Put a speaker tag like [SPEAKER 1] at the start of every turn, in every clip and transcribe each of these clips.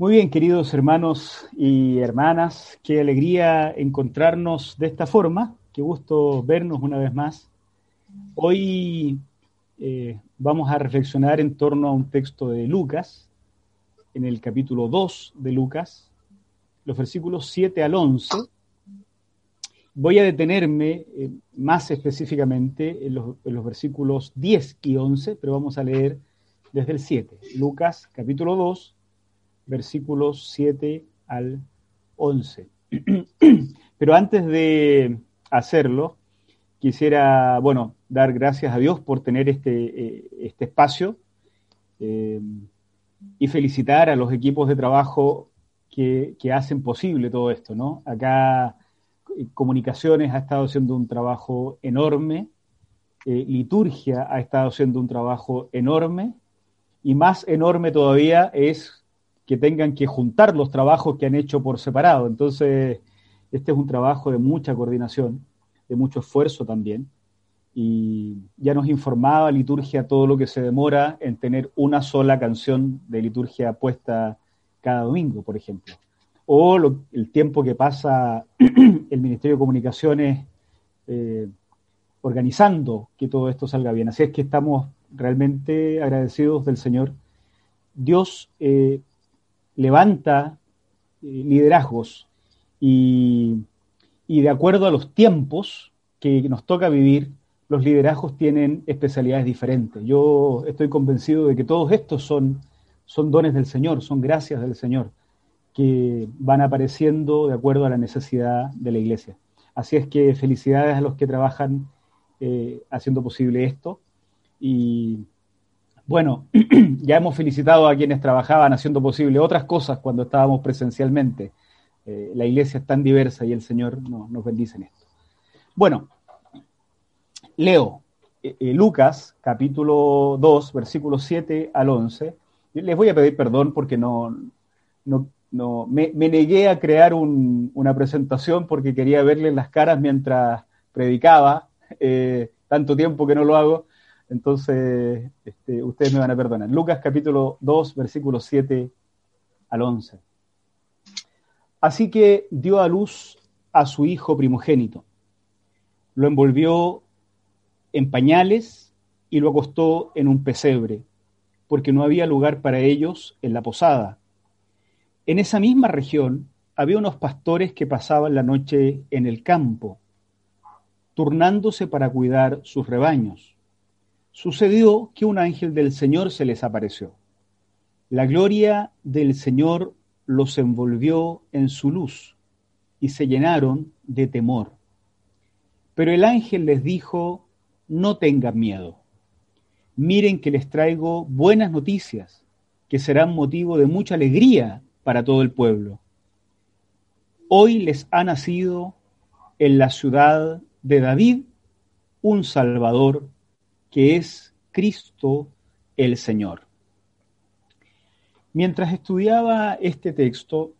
[SPEAKER 1] Muy bien, queridos hermanos y hermanas, qué alegría encontrarnos de esta forma, qué gusto vernos una vez más. Hoy eh, vamos a reflexionar en torno a un texto de Lucas, en el capítulo 2 de Lucas, los versículos 7 al 11. Voy a detenerme eh, más específicamente en los, en los versículos 10 y 11, pero vamos a leer desde el 7. Lucas capítulo 2 versículos 7 al 11. Pero antes de hacerlo, quisiera, bueno, dar gracias a Dios por tener este, eh, este espacio eh, y felicitar a los equipos de trabajo que, que, hacen posible todo esto, ¿no? Acá Comunicaciones ha estado haciendo un trabajo enorme, eh, Liturgia ha estado haciendo un trabajo enorme, y más enorme todavía es que tengan que juntar los trabajos que han hecho por separado. Entonces, este es un trabajo de mucha coordinación, de mucho esfuerzo también. Y ya nos informaba liturgia todo lo que se demora en tener una sola canción de liturgia puesta cada domingo, por ejemplo. O el tiempo que pasa el Ministerio de Comunicaciones eh, organizando que todo esto salga bien. Así es que estamos realmente agradecidos del Señor. Dios eh, levanta eh, liderazgos y, de acuerdo a los tiempos que nos toca vivir, los liderazgos tienen especialidades diferentes. Yo estoy convencido de que todos estos son, son dones del Señor, son gracias del Señor, que van apareciendo de acuerdo a la necesidad de la iglesia. Así es que felicidades a los que trabajan eh, haciendo posible esto y bueno, ya hemos felicitado a quienes trabajaban haciendo posible otras cosas cuando estábamos presencialmente. Eh, la iglesia es tan diversa y el Señor no, nos bendice en esto. Bueno, leo eh, eh, Lucas capítulo 2, versículos 7 al 11. Les voy a pedir perdón porque no, no, no me, negué a crear un, una presentación porque quería verles las caras mientras predicaba, tanto tiempo que no lo hago entonces, este, ustedes me van a perdonar. Lucas capítulo 2, versículos 7 al 11. Así que dio a luz a su hijo primogénito. Lo envolvió en pañales y lo acostó en un pesebre, porque no había lugar para ellos en la posada. En esa misma región había unos pastores que pasaban la noche en el campo, turnándose para cuidar sus rebaños sucedió que un ángel del Señor se les apareció. La gloria del Señor los envolvió en su luz y se llenaron de temor. Pero el ángel les dijo, no tengan miedo. Miren que les traigo buenas noticias, que serán motivo de mucha alegría para todo el pueblo. Hoy les ha nacido en la ciudad de David un Salvador que es Cristo el Señor. Mientras estudiaba este texto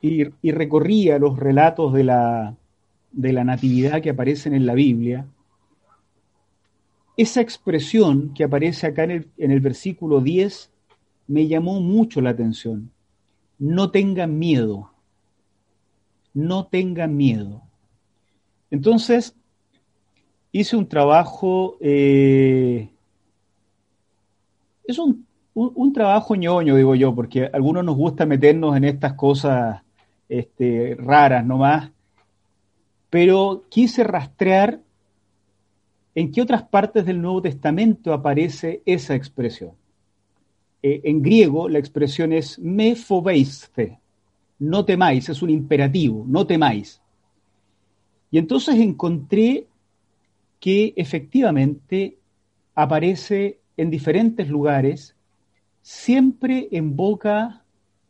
[SPEAKER 1] y, recorría los relatos de la, de la natividad que aparecen en la Biblia, esa expresión que aparece acá en el, en el versículo 10 me llamó mucho la atención. No tengan miedo. No tengan miedo. Entonces, hice un trabajo, eh, es un, un, un, trabajo ñoño, digo yo, porque a algunos nos gusta meternos en estas cosas este, raras nomás, pero quise rastrear en qué otras partes del Nuevo Testamento aparece esa expresión. Eh, en griego la expresión es me fobeiste, no temáis, es un imperativo, no temáis. Y entonces encontré que efectivamente aparece en diferentes lugares siempre en boca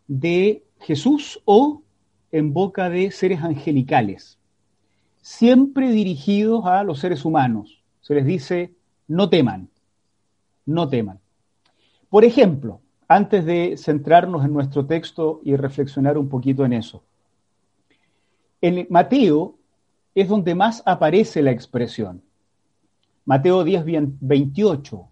[SPEAKER 1] de Jesús o en boca de seres angelicales, siempre dirigidos a los seres humanos. Se les dice, no teman, no teman. Por ejemplo, antes de centrarnos en nuestro texto y reflexionar un poquito en eso, en Mateo es donde más aparece la expresión. Mateo 10, 28.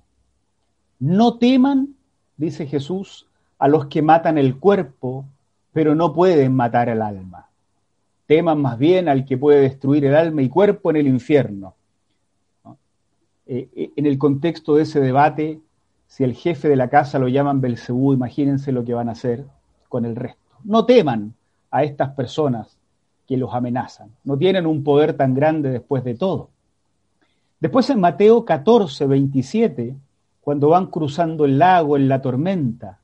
[SPEAKER 1] No teman, dice Jesús, a los que matan el cuerpo, pero no pueden matar el alma. Teman más bien al que puede destruir el alma y cuerpo en el infierno. Eh, eh, en el contexto de ese debate, si el jefe de la casa lo llaman Belcebú, imagínense lo que van a hacer con el resto. No teman a estas personas que los amenazan. No tienen un poder tan grande después de todo. Después en Mateo 14, 27, cuando van cruzando el lago en la tormenta,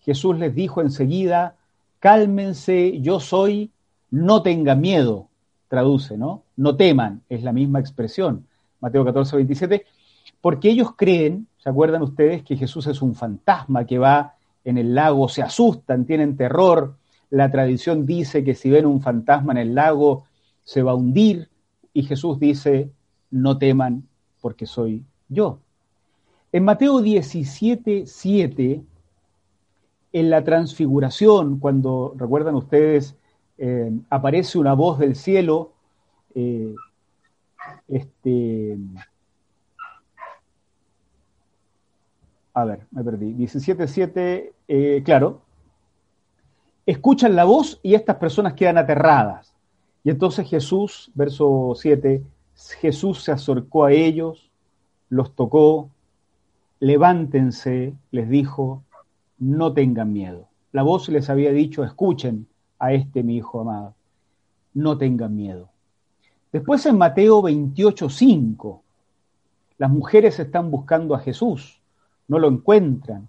[SPEAKER 1] Jesús les dijo enseguida, cálmense, yo soy, no tengan miedo, traduce, ¿no? No teman, es la misma expresión, Mateo 14, 27, porque ellos creen, ¿se acuerdan ustedes que Jesús es un fantasma que va en el lago, se asustan, tienen terror, la tradición dice que si ven un fantasma en el lago se va a hundir y Jesús dice, no teman porque soy yo. En Mateo 17, 7, en la transfiguración, cuando, recuerdan ustedes, eh, aparece una voz del cielo, eh, este, a ver, me perdí, 17.7, eh, claro, escuchan la voz y estas personas quedan aterradas. Y entonces Jesús, verso 7, Jesús se acercó a ellos, los tocó, levántense, les dijo, no tengan miedo. La voz les había dicho, escuchen a este mi hijo amado, no tengan miedo. Después en Mateo 28, 5, las mujeres están buscando a Jesús, no lo encuentran.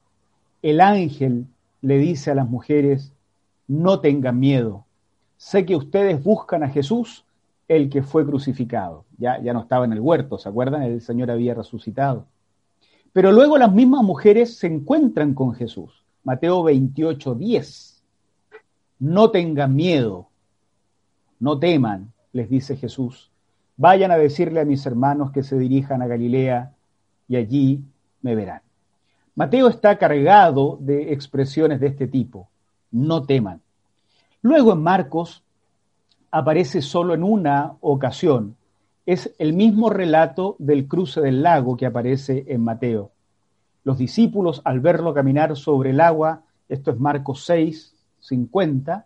[SPEAKER 1] El ángel le dice a las mujeres, no tengan miedo. Sé que ustedes buscan a Jesús, el que fue crucificado. Ya, ya no estaba en el huerto, ¿se acuerdan? El Señor había resucitado. Pero luego las mismas mujeres se encuentran con Jesús. Mateo 28, 10. No tengan miedo, no teman, les dice Jesús. Vayan a decirle a mis hermanos que se dirijan a Galilea y allí me verán. Mateo está cargado de expresiones de este tipo no teman. Luego en Marcos aparece solo en una ocasión. Es el mismo relato del cruce del lago que aparece en Mateo. Los discípulos, al verlo caminar sobre el agua, esto es Marcos 6, 50,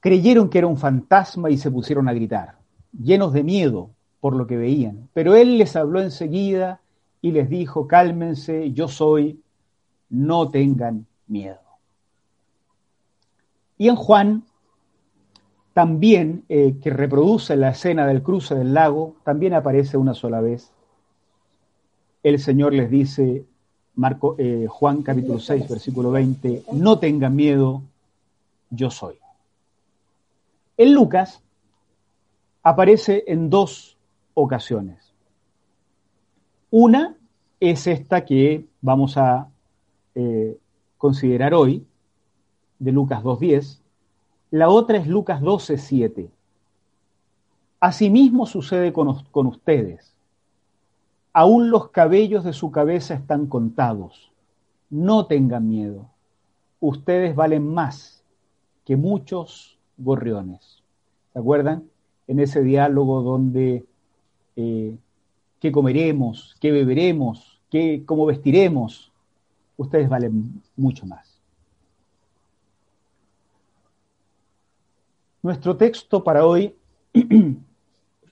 [SPEAKER 1] creyeron que era un fantasma y se pusieron a gritar, llenos de miedo por lo que veían. Pero él les habló enseguida y les dijo, cálmense, yo soy, no tengan miedo. Y en Juan, también, eh, que reproduce la escena del cruce del lago, también aparece una sola vez. El Señor les dice, Marco, eh, Juan capítulo 6, versículo 20, no tengan miedo, yo soy. En Lucas aparece en dos ocasiones. Una es esta que vamos a eh, considerar hoy, de Lucas 2.10, la otra es Lucas 12.7. Asimismo sucede con, con ustedes. Aún los cabellos de su cabeza están contados. No tengan miedo. Ustedes valen más que muchos gorriones. ¿Se acuerdan? En ese diálogo donde eh, qué comeremos, qué beberemos, qué, cómo vestiremos, ustedes valen mucho más. Nuestro texto para hoy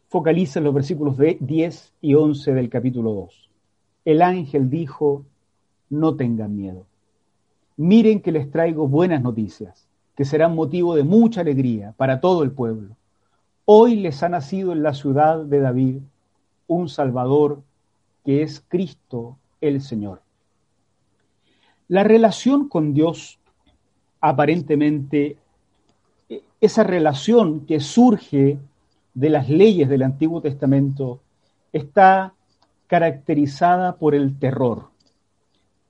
[SPEAKER 1] focaliza en los versículos 10 y 11 del capítulo 2. El ángel dijo, no tengan miedo. Miren que les traigo buenas noticias, que serán motivo de mucha alegría para todo el pueblo. Hoy les ha nacido en la ciudad de David un Salvador que es Cristo el Señor. La relación con Dios aparentemente esa relación que surge de las leyes del Antiguo Testamento está caracterizada por el terror.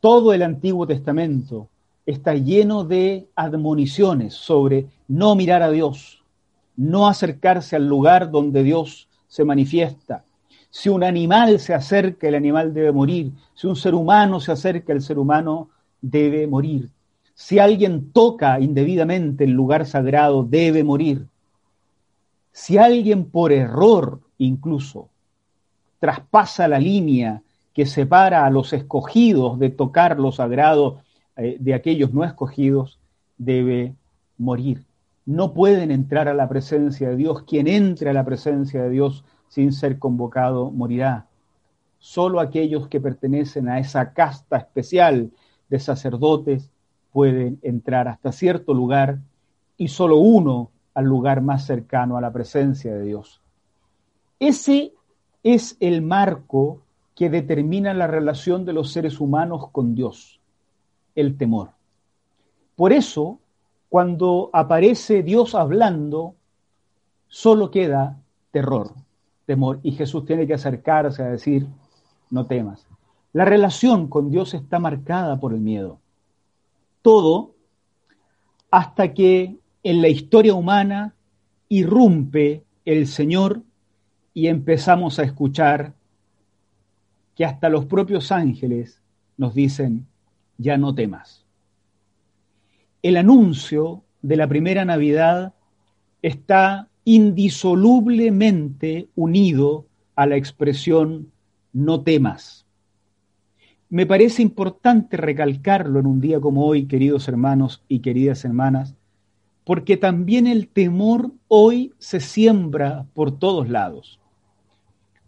[SPEAKER 1] todo el Antiguo Testamento está lleno de admoniciones sobre no mirar a Dios, no acercarse al lugar donde Dios se manifiesta. Si un animal se acerca, el animal debe morir. Si un ser humano se acerca, el ser humano debe morir. Si alguien toca indebidamente el lugar sagrado, debe morir. Si alguien por error incluso traspasa la línea que separa a los escogidos de tocar lo sagrado eh, de aquellos no escogidos, debe morir. No pueden entrar a la presencia de Dios. Quien entre a la presencia de Dios sin ser convocado morirá. Solo aquellos que pertenecen a esa casta especial de sacerdotes pueden entrar hasta cierto lugar y solo uno al lugar más cercano a la presencia de Dios. Ese es el marco que determina la relación de los seres humanos con Dios, el temor. Por eso, cuando aparece Dios hablando, solo queda terror, temor, y Jesús tiene que acercarse a decir, no temas. La relación con Dios está marcada por el miedo. Todo hasta que en la historia humana irrumpe el Señor y empezamos a escuchar que hasta los propios ángeles nos dicen, ya no temas. El anuncio de la primera Navidad está indisolublemente unido a la expresión no temas. Me parece importante recalcarlo en un día como hoy, queridos hermanos y queridas hermanas, porque también el temor hoy se siembra por todos lados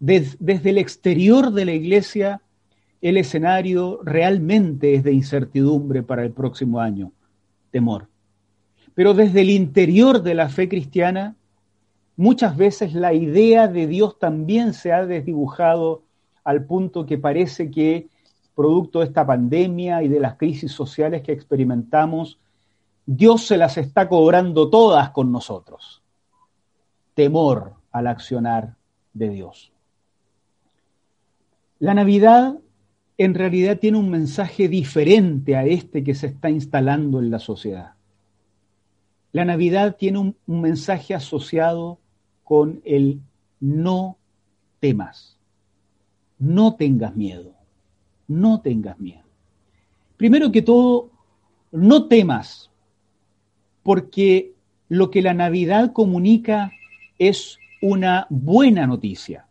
[SPEAKER 1] desde el exterior de la iglesia, el escenario realmente es de incertidumbre para el próximo año, temor. Pero desde el interior de la fe cristiana, muchas veces la idea de Dios también se ha desdibujado al punto que parece que, producto de esta pandemia y de las crisis sociales que experimentamos, Dios se las está cobrando todas con nosotros. Temor al accionar de Dios. La Navidad en realidad tiene un mensaje diferente a este que se está instalando en la sociedad. La Navidad tiene un, mensaje asociado con el no temas, no tengas miedo, no tengas miedo. Primero que todo, no temas, porque lo que la Navidad comunica es una buena noticia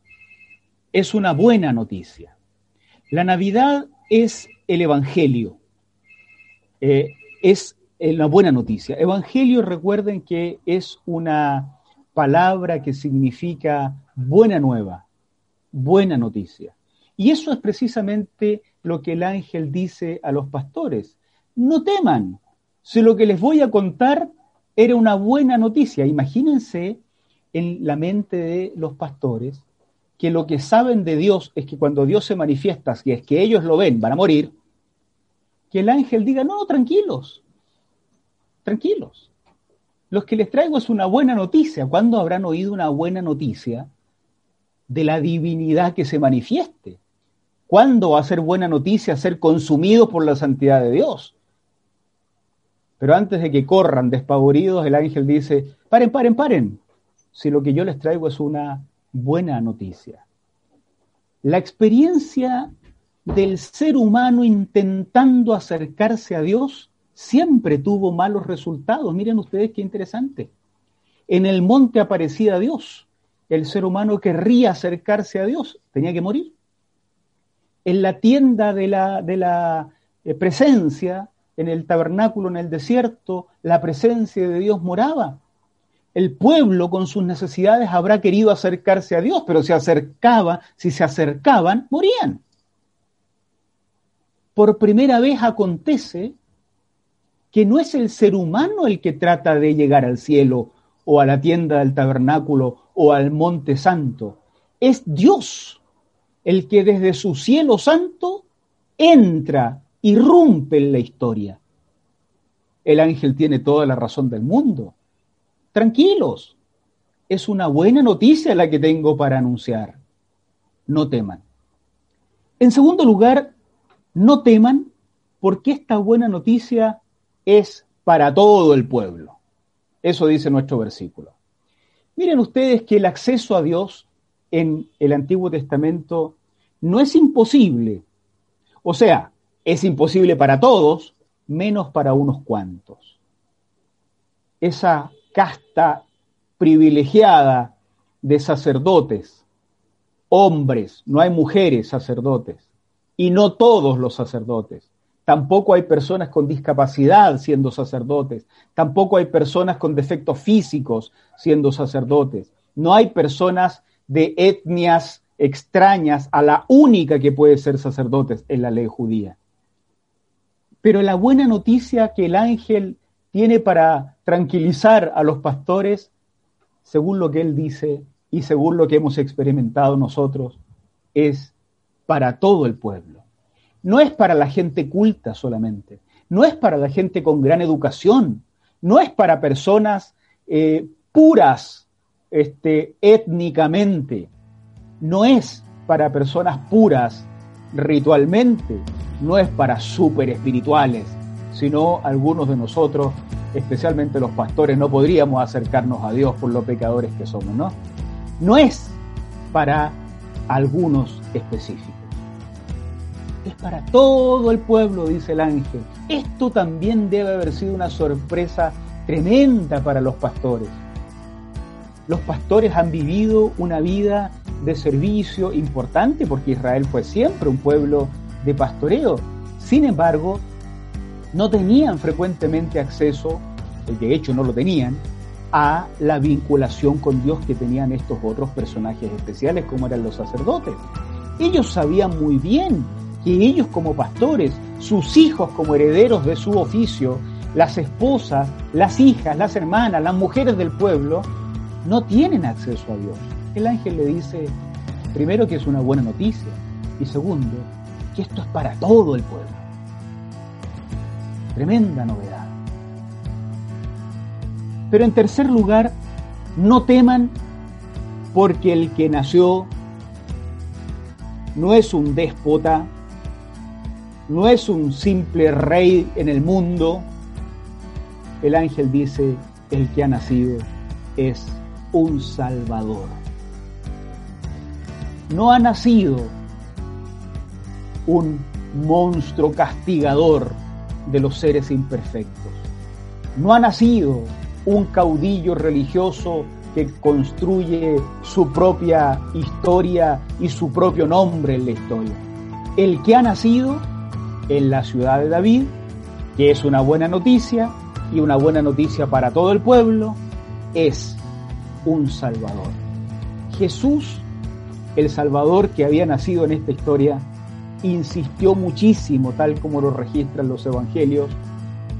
[SPEAKER 1] es una buena noticia. La Navidad es el Evangelio, eh, es una buena noticia. Evangelio, recuerden que es una palabra que significa buena nueva, buena noticia. Y eso es precisamente lo que el ángel dice a los pastores. No teman, si lo que les voy a contar era una buena noticia. Imagínense en la mente de los pastores que lo que saben de Dios es que cuando Dios se manifiesta, si es que ellos lo ven, van a morir, que el ángel diga, no, no, tranquilos, tranquilos. Los que les traigo es una buena noticia. ¿Cuándo habrán oído una buena noticia de la divinidad que se manifieste? ¿Cuándo va a ser buena noticia ser consumidos por la santidad de Dios? Pero antes de que corran despavoridos, el ángel dice, paren, paren, paren. Si lo que yo les traigo es una buena noticia. La experiencia del ser humano intentando acercarse a Dios siempre tuvo malos resultados. Miren ustedes qué interesante. En el monte aparecía Dios. El ser humano querría acercarse a Dios, tenía que morir. En la tienda de la, de la eh, presencia, en el tabernáculo, en el desierto, la presencia de Dios moraba. El pueblo con sus necesidades habrá querido acercarse a Dios, pero se acercaba, si se acercaban, morían. Por primera vez acontece que no es el ser humano el que trata de llegar al cielo o a la tienda del tabernáculo o al monte santo, es Dios el que desde su cielo santo entra, irrumpe en la historia. El ángel tiene toda la razón del mundo Tranquilos, es una buena noticia la que tengo para anunciar. No teman. En segundo lugar, no teman porque esta buena noticia es para todo el pueblo. Eso dice nuestro versículo. Miren ustedes que el acceso a Dios en el Antiguo Testamento no es imposible. O sea, es imposible para todos, menos para unos cuantos. Esa casta privilegiada de sacerdotes, hombres, no hay mujeres sacerdotes, y no todos los sacerdotes. Tampoco hay personas con discapacidad siendo sacerdotes. Tampoco hay personas con defectos físicos siendo sacerdotes. No hay personas de etnias extrañas a la única que puede ser sacerdotes en la ley judía. Pero la buena noticia que el ángel tiene para tranquilizar a los pastores, según lo que él dice y según lo que hemos experimentado nosotros, es para todo el pueblo. No es para la gente culta solamente, no es para la gente con gran educación, no es para personas eh, puras este, étnicamente, no es para personas puras ritualmente, no es para súper espirituales, sino algunos de nosotros, especialmente los pastores, no podríamos acercarnos a Dios por los pecadores que somos, ¿no? No es para algunos específicos. Es para todo el pueblo, dice el ángel. Esto también debe haber sido una sorpresa tremenda para los pastores. Los pastores han vivido una vida de servicio importante porque Israel fue siempre un pueblo de pastoreo. Sin embargo, no tenían frecuentemente acceso, de hecho no lo tenían, a la vinculación con Dios que tenían estos otros personajes especiales como eran los sacerdotes. Ellos sabían muy bien que ellos como pastores, sus hijos como herederos de su oficio, las esposas, las hijas, las hermanas, las mujeres del pueblo, no tienen acceso a Dios. El ángel le dice, primero, que es una buena noticia, y segundo, que esto es para todo el pueblo. Tremenda novedad. Pero en tercer lugar, no teman porque el que nació no es un déspota, no es un simple rey en el mundo. El ángel dice, el que ha nacido es un salvador. No ha nacido un monstruo castigador de los seres imperfectos. No ha nacido un caudillo religioso que construye su propia historia y su propio nombre en la historia. El que ha nacido en la ciudad de David, que es una buena noticia y una buena noticia para todo el pueblo, es un Salvador. Jesús, el Salvador que había nacido en esta historia, insistió muchísimo, tal como lo registran los evangelios,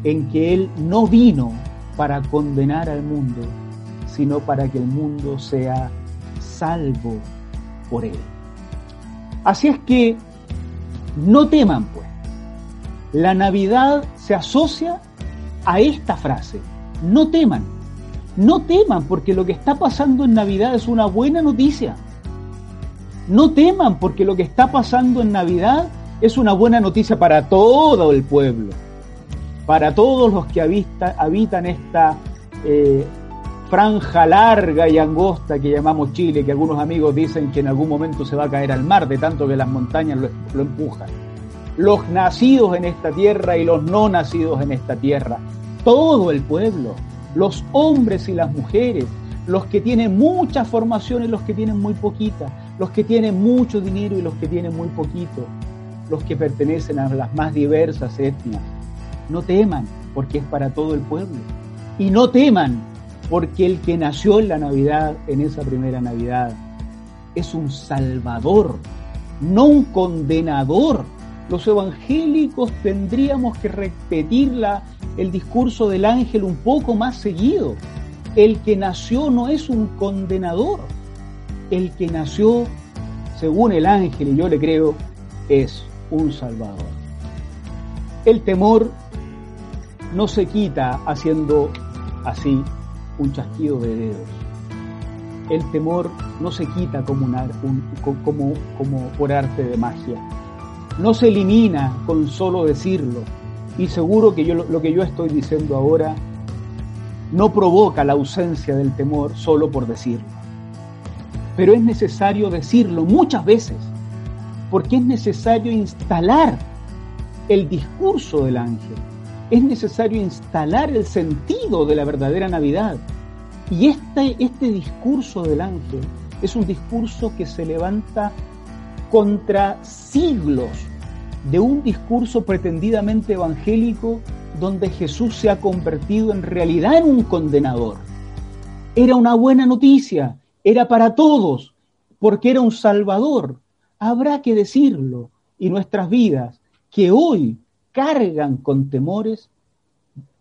[SPEAKER 1] en que Él no vino para condenar al mundo, sino para que el mundo sea salvo por Él. Así es que no teman, pues. La Navidad se asocia a esta frase, no teman. No teman porque lo que está pasando en Navidad es una buena noticia. No teman porque lo que está pasando en Navidad es una buena noticia para todo el pueblo, para todos los que habitan esta eh, franja larga y angosta que llamamos Chile, que algunos amigos dicen que en algún momento se va a caer al mar de tanto que las montañas lo empujan. Los nacidos en esta tierra y los no nacidos en esta tierra, todo el pueblo, los hombres y las mujeres, los que tienen mucha formación y los que tienen muy poquita, los que tienen mucho dinero y los que tienen muy poquito, los que pertenecen a las más diversas etnias. No teman, porque es para todo el pueblo. Y no teman, porque el que nació en la Navidad, en esa primera Navidad, es un salvador, no un condenador. Los evangélicos tendríamos que repetir la, el discurso del ángel un poco más seguido. El que nació no es un condenador. El que nació, según el ángel, y yo le creo, es un salvador. El temor no se quita haciendo así un chasquido de dedos. El temor no se quita como por arte de magia. No se elimina con solo decirlo. Y seguro que yo, lo que yo estoy diciendo ahora no provoca la ausencia del temor solo por decirlo. Pero es necesario decirlo muchas veces, porque es necesario instalar el discurso del ángel, es necesario instalar el sentido de la verdadera Navidad. Y este, este discurso del ángel es un discurso que se levanta contra siglos de un discurso pretendidamente evangélico donde Jesús se ha convertido en realidad en un condenador. Era una buena noticia, era para todos, porque era un salvador. Habrá que decirlo. Y nuestras vidas, que hoy cargan con temores,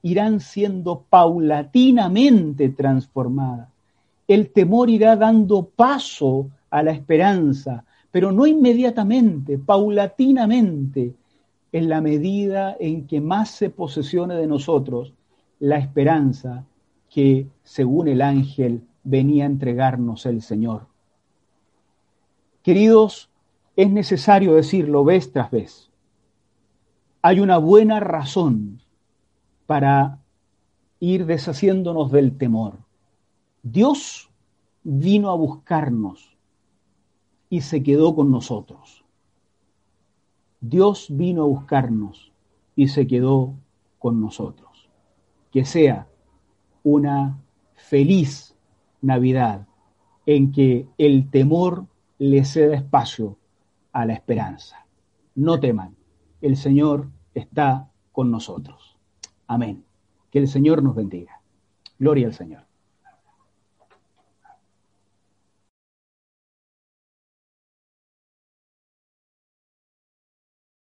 [SPEAKER 1] irán siendo paulatinamente transformadas. El temor irá dando paso a la esperanza, pero no inmediatamente, paulatinamente, en la medida en que más se posesione de nosotros la esperanza que, según el ángel, venía a entregarnos el Señor. Queridos, es necesario decirlo vez tras vez. Hay una buena razón para ir deshaciéndonos del temor. Dios vino a buscarnos y se quedó con nosotros. Dios vino a buscarnos y se quedó con nosotros. Que sea una feliz Navidad en que el temor le ceda espacio a la esperanza. No teman, el Señor está con nosotros. Amén. Que el Señor nos bendiga. Gloria al Señor.